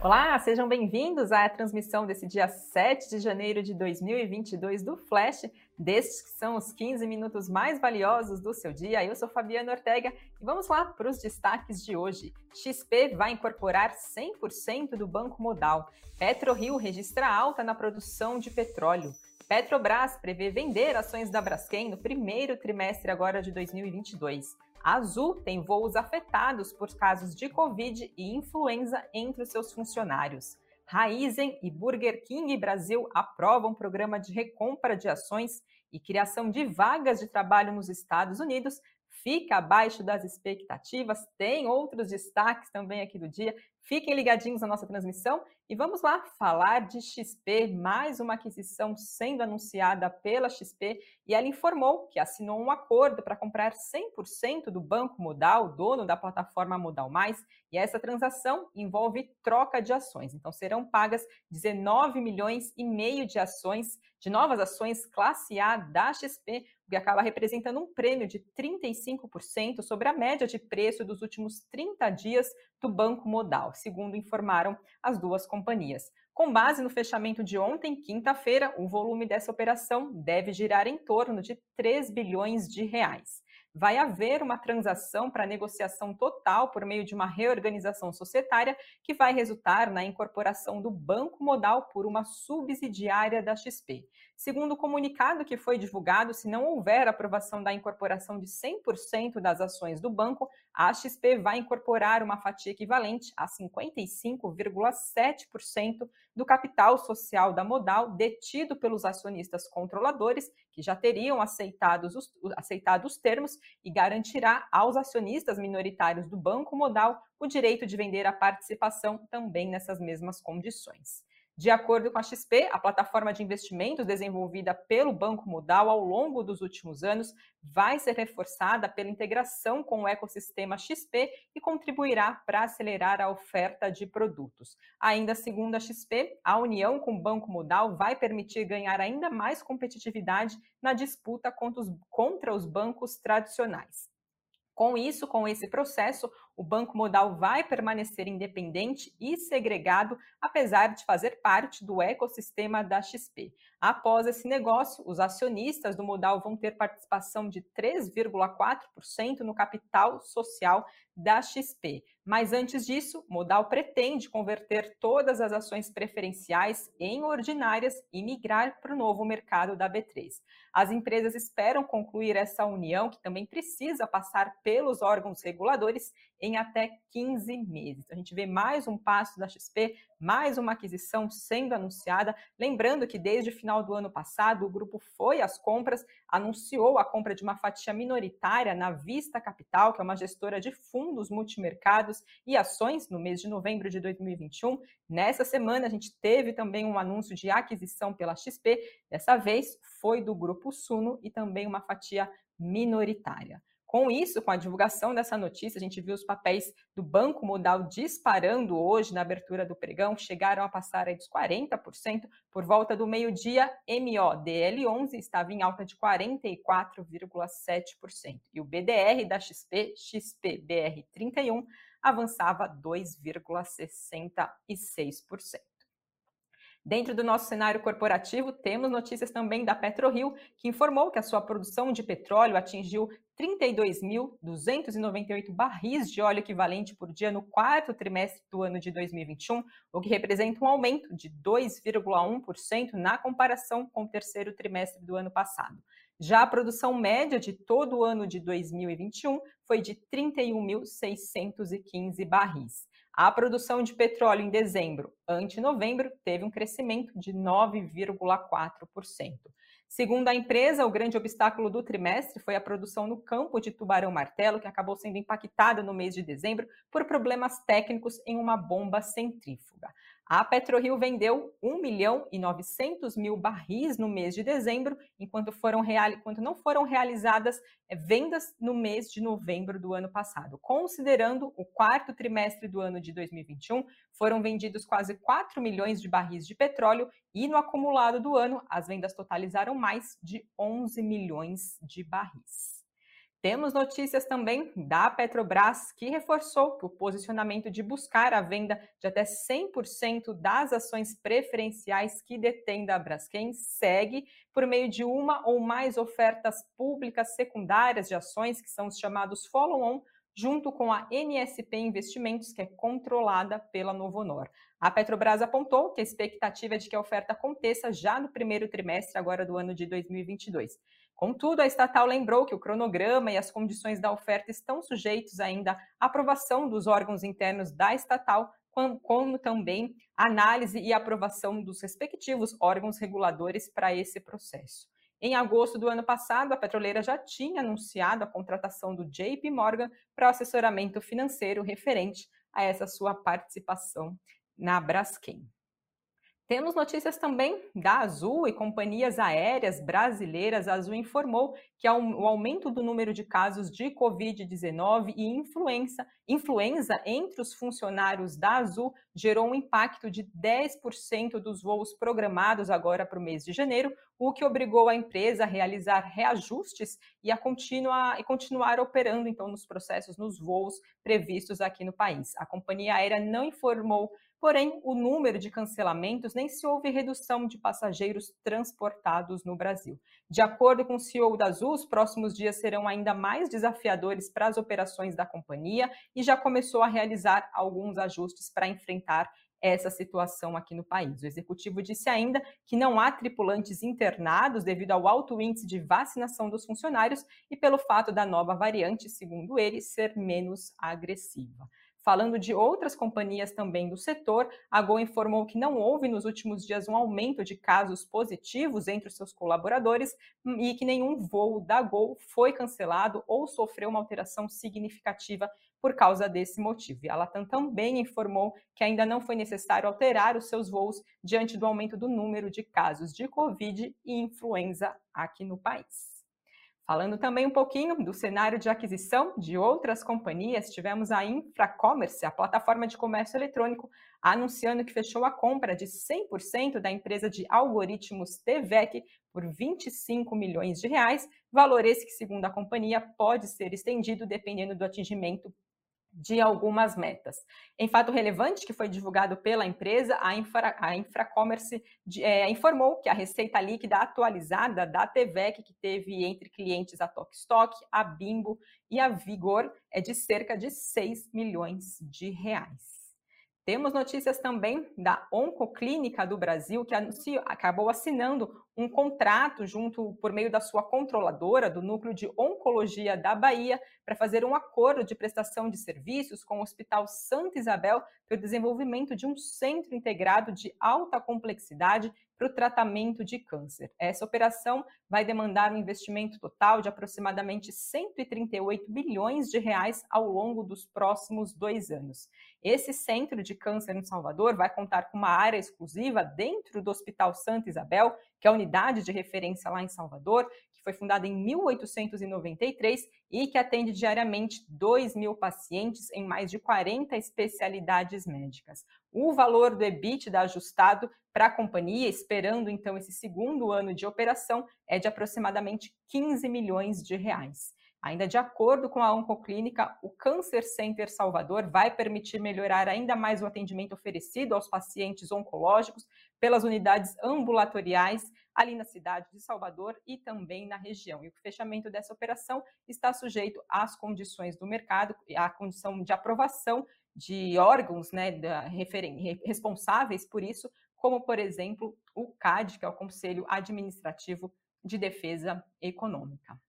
Olá, sejam bem-vindos à transmissão desse dia 7 de janeiro de 2022 do Flash, destes que são os 15 minutos mais valiosos do seu dia. Eu sou Fabiana Ortega e vamos lá para os destaques de hoje. XP vai incorporar 100% do Banco Modal. PetroRio registra alta na produção de petróleo. Petrobras prevê vender ações da Braskem no primeiro trimestre agora de 2022. A Azul tem voos afetados por casos de Covid e influenza entre os seus funcionários. Raizen e Burger King Brasil aprovam programa de recompra de ações e criação de vagas de trabalho nos Estados Unidos fica abaixo das expectativas. Tem outros destaques também aqui do dia. Fiquem ligadinhos na nossa transmissão e vamos lá falar de XP, mais uma aquisição sendo anunciada pela XP e ela informou que assinou um acordo para comprar 100% do Banco Modal, dono da plataforma Modal Mais, e essa transação envolve troca de ações. Então serão pagas 19 milhões e meio de ações, de novas ações classe A da XP, o que acaba representando um prêmio de 35% sobre a média de preço dos últimos 30 dias do Banco Modal, segundo informaram as duas companhias. Com base no fechamento de ontem, quinta-feira, o volume dessa operação deve girar em torno de 3 bilhões de reais vai haver uma transação para negociação total por meio de uma reorganização societária que vai resultar na incorporação do Banco Modal por uma subsidiária da XP. Segundo o comunicado que foi divulgado, se não houver aprovação da incorporação de 100% das ações do banco, a XP vai incorporar uma fatia equivalente a 55,7% do capital social da Modal detido pelos acionistas controladores, que já teriam aceitado os, aceitado os termos, e garantirá aos acionistas minoritários do Banco Modal o direito de vender a participação também nessas mesmas condições. De acordo com a XP, a plataforma de investimentos desenvolvida pelo Banco Modal ao longo dos últimos anos vai ser reforçada pela integração com o ecossistema XP e contribuirá para acelerar a oferta de produtos. Ainda segundo a XP, a união com o Banco Modal vai permitir ganhar ainda mais competitividade na disputa contra os, bancos tradicionais. Com isso, com esse processo, o Banco Modal vai permanecer independente e segregado, apesar de fazer parte do ecossistema da XP. Após esse negócio, os acionistas do Modal vão ter participação de 3,4% no capital social da XP. Mas antes disso, Modal pretende converter todas as ações preferenciais em ordinárias e migrar para o novo mercado da B3. As empresas esperam concluir essa união, que também precisa passar pelos órgãos reguladores, em até 15 meses. Então, a gente vê mais um passo da XP, mais uma aquisição sendo anunciada. Lembrando que desde o final do ano passado, o grupo foi às compras, anunciou a compra de uma fatia minoritária na Vista Capital, que é uma gestora de fundos multimercados e ações, no mês de novembro de 2021. Nessa semana, a gente teve também um anúncio de aquisição pela XP, dessa vez foi do grupo Suno e também uma fatia minoritária. Com isso, com a divulgação dessa notícia, a gente viu os papéis do Banco Modal disparando hoje na abertura do pregão, chegaram a passar aí dos 40%. Por volta do meio-dia, MODL11 estava em alta de 44,7%. E o BDR da XP, XPBR31, avançava 2,66%. Dentro do nosso cenário corporativo, temos notícias também da PetroRio, que informou que a sua produção de petróleo atingiu 32.298 barris de óleo equivalente por dia no quarto trimestre do ano de 2021, o que representa um aumento de 2,1% na comparação com o terceiro trimestre do ano passado. Já a produção média de todo o ano de 2021 foi de 31.615 barris. A produção de petróleo em dezembro ante novembro teve um crescimento de 9,4%. Segundo a empresa, o grande obstáculo do trimestre foi a produção no campo de Tubarão Martelo, que acabou sendo impactada no mês de dezembro por problemas técnicos em uma bomba centrífuga. A PetroRio vendeu 1 milhão e 900 mil barris no mês de dezembro, enquanto, foram enquanto não foram realizadas é, vendas no mês de novembro do ano passado. Considerando o quarto trimestre do ano de 2021, foram vendidos quase 4 milhões de barris de petróleo e no acumulado do ano, as vendas totalizaram mais de 11 milhões de barris. Temos notícias também da Petrobras, que reforçou o posicionamento de buscar a venda de até 100% das ações preferenciais que detém da Braskem segue por meio de uma ou mais ofertas públicas secundárias de ações, que são os chamados follow-on, junto com a NSP Investimentos, que é controlada pela Novonor. A Petrobras apontou que a expectativa é de que a oferta aconteça já no primeiro trimestre agora do ano de 2022. Contudo, a estatal lembrou que o cronograma e as condições da oferta estão sujeitos ainda à aprovação dos órgãos internos da estatal, como também análise e aprovação dos respectivos órgãos reguladores para esse processo. Em agosto do ano passado, a petroleira já tinha anunciado a contratação do JP Morgan para o assessoramento financeiro referente a essa sua participação na Braskem. Temos notícias também da Azul e companhias aéreas brasileiras. A Azul informou que o aumento do número de casos de Covid-19 e influenza, influenza entre os funcionários da Azul gerou um impacto de 10% dos voos programados agora para o mês de janeiro, o que obrigou a empresa a realizar reajustes e a continuar, e continuar operando então nos processos, nos voos previstos aqui no país. A companhia aérea não informou Porém, o número de cancelamentos nem se houve redução de passageiros transportados no Brasil. De acordo com o CEO da Azul, os próximos dias serão ainda mais desafiadores para as operações da companhia e já começou a realizar alguns ajustes para enfrentar essa situação aqui no país. O executivo disse ainda que não há tripulantes internados devido ao alto índice de vacinação dos funcionários e pelo fato da nova variante, segundo ele, ser menos agressiva. Falando de outras companhias também do setor, a Gol informou que não houve nos últimos dias um aumento de casos positivos entre os seus colaboradores e que nenhum voo da Gol foi cancelado ou sofreu uma alteração significativa por causa desse motivo. E a Latam também informou que ainda não foi necessário alterar os seus voos diante do aumento do número de casos de Covid e influenza aqui no país. Falando também um pouquinho do cenário de aquisição de outras companhias, tivemos a Infracommerce, a plataforma de comércio eletrônico, anunciando que fechou a compra de 100% da empresa de algoritmos TVEC por 25 milhões de reais, valor esse que, segundo a companhia, pode ser estendido dependendo do atingimento de algumas metas. Em fato relevante que foi divulgado pela empresa, a, Infra, a Infracommerce é, informou que a receita líquida atualizada da TVEC, que teve entre clientes a Tokstok, a Bimbo e a Vigor, é de cerca de 6 milhões de reais. Temos notícias também da Oncoclínica do Brasil, que anunciou, acabou assinando um contrato junto por meio da sua controladora do Núcleo de Oncologia da Bahia para fazer um acordo de prestação de serviços com o Hospital Santa Isabel para o desenvolvimento de um centro integrado de alta complexidade para o tratamento de câncer. Essa operação vai demandar um investimento total de aproximadamente 138 bilhões de reais ao longo dos próximos dois anos. Esse centro de câncer em Salvador vai contar com uma área exclusiva dentro do Hospital Santa Isabel, que é a unidade de referência lá em Salvador, que foi fundada em 1893 e que atende diariamente 2 mil pacientes em mais de 40 especialidades médicas. O valor do EBITDA ajustado para a companhia, esperando então esse segundo ano de operação, é de aproximadamente 15 milhões de reais. Ainda de acordo com a Oncoclínica, o Cancer Center Salvador vai permitir melhorar ainda mais o atendimento oferecido aos pacientes oncológicos pelas unidades ambulatoriais ali na cidade de Salvador e também na região. E o fechamento dessa operação está sujeito às condições do mercado, à condição de aprovação de órgãos né, da, responsáveis por isso, como, por exemplo, o CAD, que é o Conselho Administrativo de Defesa Econômica.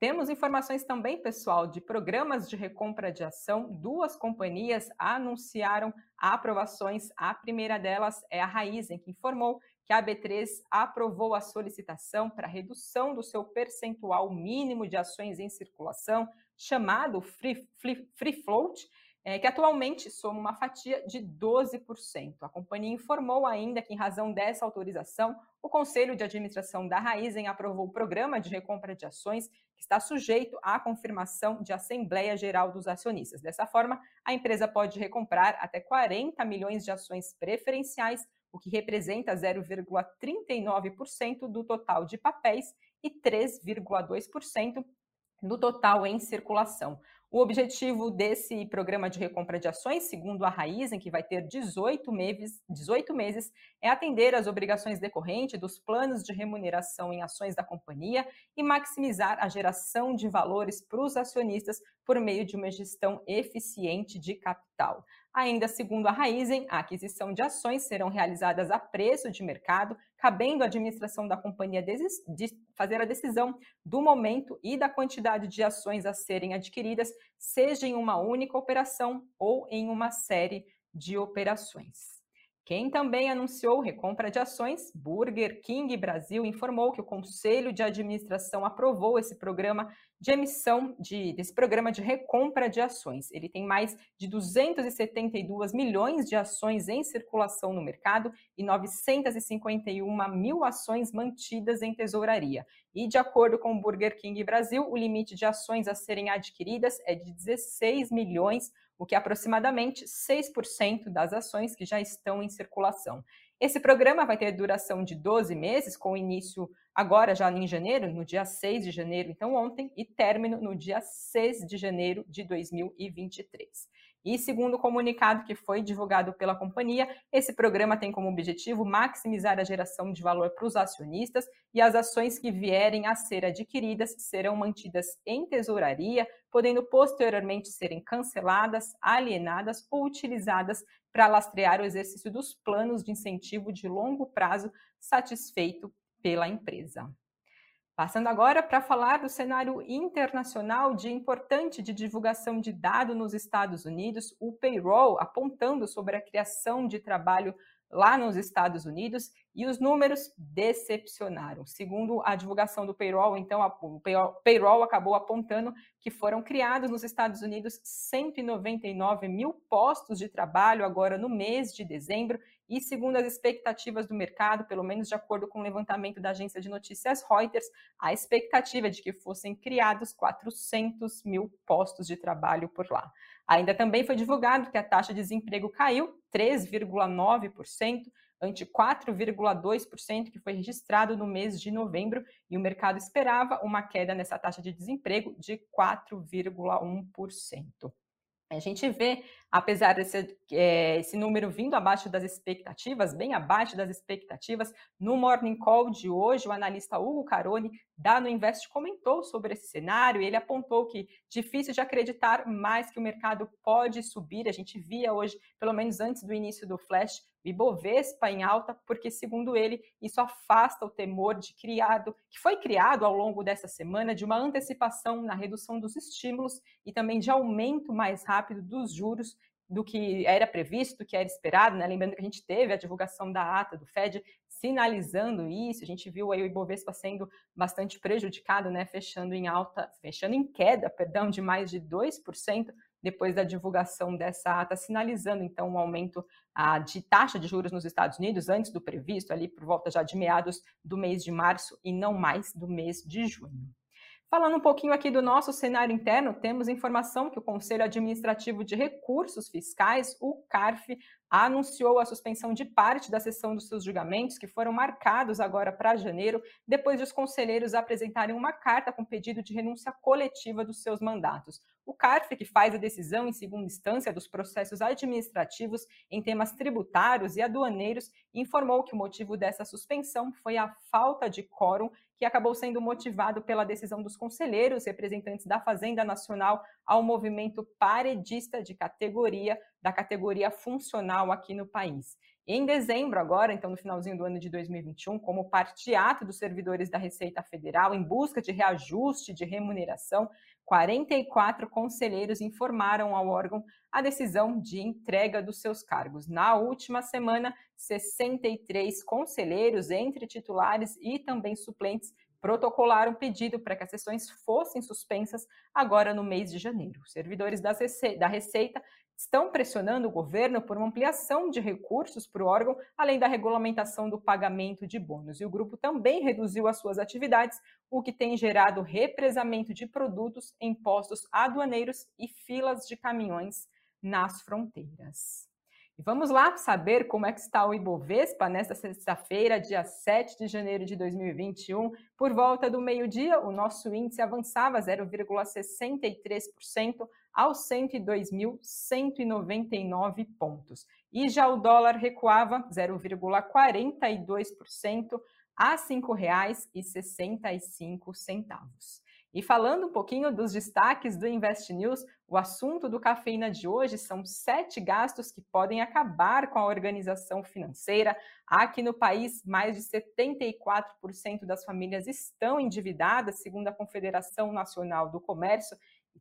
Temos informações também, pessoal, de programas de recompra de ação. Duas companhias anunciaram aprovações. A primeira delas é a Raizen, que informou que a B3 aprovou a solicitação para redução do seu percentual mínimo de ações em circulação, chamado Free, free, free Float, é, que atualmente soma uma fatia de 12%. A companhia informou ainda que, em razão dessa autorização, o Conselho de Administração da Raizen aprovou o programa de recompra de ações, está sujeito à confirmação de Assembleia Geral dos Acionistas. Dessa forma, a empresa pode recomprar até 40 milhões de ações preferenciais, o que representa 0,39% do total de papéis e 3,2% do total em circulação. O objetivo desse programa de recompra de ações, segundo a Raizen, que vai ter 18 meses, 18 meses, é atender às obrigações decorrentes dos planos de remuneração em ações da companhia e maximizar a geração de valores para os acionistas por meio de uma gestão eficiente de capital. Ainda segundo a Raizen, a aquisição de ações serão realizadas a preço de mercado, cabendo à administração da companhia fazer a decisão do momento e da quantidade de ações a serem adquiridas, seja em uma única operação ou em uma série de operações. Quem também anunciou recompra de ações, Burger King Brasil informou que o Conselho de Administração aprovou esse programa de emissão de, desse programa de recompra de ações. Ele tem mais de 272 milhões de ações em circulação no mercado e 951 mil ações mantidas em tesouraria. E de acordo com o Burger King Brasil, o limite de ações a serem adquiridas é de 16 milhões o que é aproximadamente 6% das ações que já estão em circulação. Esse programa vai ter duração de 12 meses, com início agora já em janeiro, no dia 6 de janeiro, então ontem, e término no dia 6 de janeiro de 2023. E segundo o comunicado que foi divulgado pela companhia, esse programa tem como objetivo maximizar a geração de valor para os acionistas e as ações que vierem a ser adquiridas serão mantidas em tesouraria, podendo posteriormente serem canceladas, alienadas ou utilizadas para lastrear o exercício dos planos de incentivo de longo prazo satisfeito pela empresa. Passando agora para falar do cenário internacional de importante de divulgação de dados nos Estados Unidos, o payroll apontando sobre a criação de trabalho lá nos Estados Unidos e os números decepcionaram. Segundo a divulgação do payroll, então, o payroll acabou apontando que foram criados nos Estados Unidos 199 mil postos de trabalho agora no mês de dezembro e, segundo as expectativas do mercado, pelo menos de acordo com o levantamento da agência de notícias Reuters, a expectativa é de que fossem criados 400 mil postos de trabalho por lá. Ainda também foi divulgado que a taxa de desemprego caiu 3,9%, ante 4,2% que foi registrado no mês de novembro, e o mercado esperava uma queda nessa taxa de desemprego de 4,1%. A gente vê, apesar desse é, esse número vindo abaixo das expectativas, bem abaixo das expectativas, no Morning Call de hoje, o analista Hugo Caroni, da No Invest, comentou sobre esse cenário e ele apontou que difícil de acreditar mais que o mercado pode subir. A gente via hoje, pelo menos antes do início do flash, Ibovespa em alta, porque, segundo ele, isso afasta o temor de criado, que foi criado ao longo dessa semana, de uma antecipação na redução dos estímulos e também de aumento mais rápido dos juros do que era previsto, do que era esperado, né? Lembrando que a gente teve a divulgação da ata do Fed sinalizando isso, a gente viu aí o Ibovespa sendo bastante prejudicado, né? Fechando em alta, fechando em queda, perdão, de mais de 2%, depois da divulgação dessa ata, sinalizando então um aumento ah, de taxa de juros nos Estados Unidos antes do previsto, ali por volta já de meados do mês de março e não mais do mês de junho. Falando um pouquinho aqui do nosso cenário interno, temos informação que o Conselho Administrativo de Recursos Fiscais, o CARF, anunciou a suspensão de parte da sessão dos seus julgamentos, que foram marcados agora para janeiro, depois de os conselheiros apresentarem uma carta com pedido de renúncia coletiva dos seus mandatos. O CARF, que faz a decisão em segunda instância dos processos administrativos em temas tributários e aduaneiros, informou que o motivo dessa suspensão foi a falta de quórum, que acabou sendo motivado pela decisão dos conselheiros representantes da Fazenda Nacional ao movimento paredista de categoria, da categoria funcional aqui no país. Em dezembro, agora, então no finalzinho do ano de 2021, como partiato dos servidores da Receita Federal em busca de reajuste de remuneração, 44 conselheiros informaram ao órgão a decisão de entrega dos seus cargos. Na última semana, 63 conselheiros, entre titulares e também suplentes, protocolaram pedido para que as sessões fossem suspensas agora no mês de janeiro. Servidores da Receita estão pressionando o governo por uma ampliação de recursos para o órgão, além da regulamentação do pagamento de bônus. E o grupo também reduziu as suas atividades, o que tem gerado represamento de produtos em postos aduaneiros e filas de caminhões nas fronteiras. E vamos lá saber como é que está o Ibovespa nesta sexta-feira, dia 7 de janeiro de 2021. Por volta do meio-dia, o nosso índice avançava 0,63% aos 102.199 pontos. E já o dólar recuava 0,42% a R$ 5,65. E falando um pouquinho dos destaques do Invest News, o assunto do Cafeína de hoje são sete gastos que podem acabar com a organização financeira. Aqui no país, mais de 74% das famílias estão endividadas, segundo a Confederação Nacional do Comércio.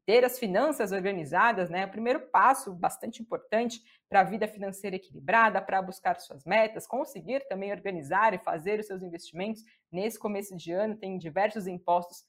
Ter as finanças organizadas né, é o primeiro passo bastante importante para a vida financeira equilibrada, para buscar suas metas, conseguir também organizar e fazer os seus investimentos. Nesse começo de ano, tem diversos impostos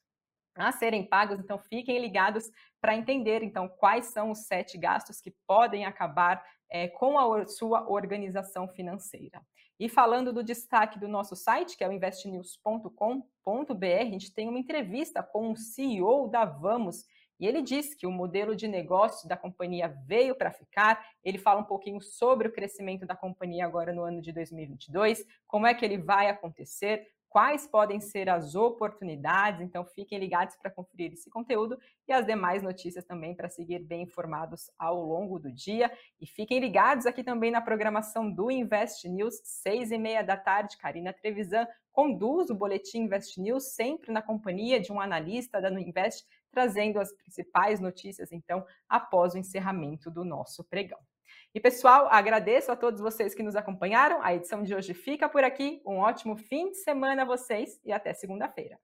a serem pagos, então fiquem ligados para entender então quais são os sete gastos que podem acabar é, com a sua organização financeira. E falando do destaque do nosso site, que é o investnews.com.br, a gente tem uma entrevista com o CEO da Vamos, e ele diz que o modelo de negócio da companhia veio para ficar. Ele fala um pouquinho sobre o crescimento da companhia agora no ano de 2022, como é que ele vai acontecer, quais podem ser as oportunidades. Então, fiquem ligados para conferir esse conteúdo e as demais notícias também para seguir bem informados ao longo do dia. E fiquem ligados aqui também na programação do Invest News, seis e meia da tarde. Karina Trevisan conduz o Boletim Invest News, sempre na companhia de um analista da Invest, trazendo as principais notícias, então, após o encerramento do nosso pregão. E pessoal, agradeço a todos vocês que nos acompanharam. A edição de hoje fica por aqui. Um ótimo fim de semana a vocês e até segunda-feira.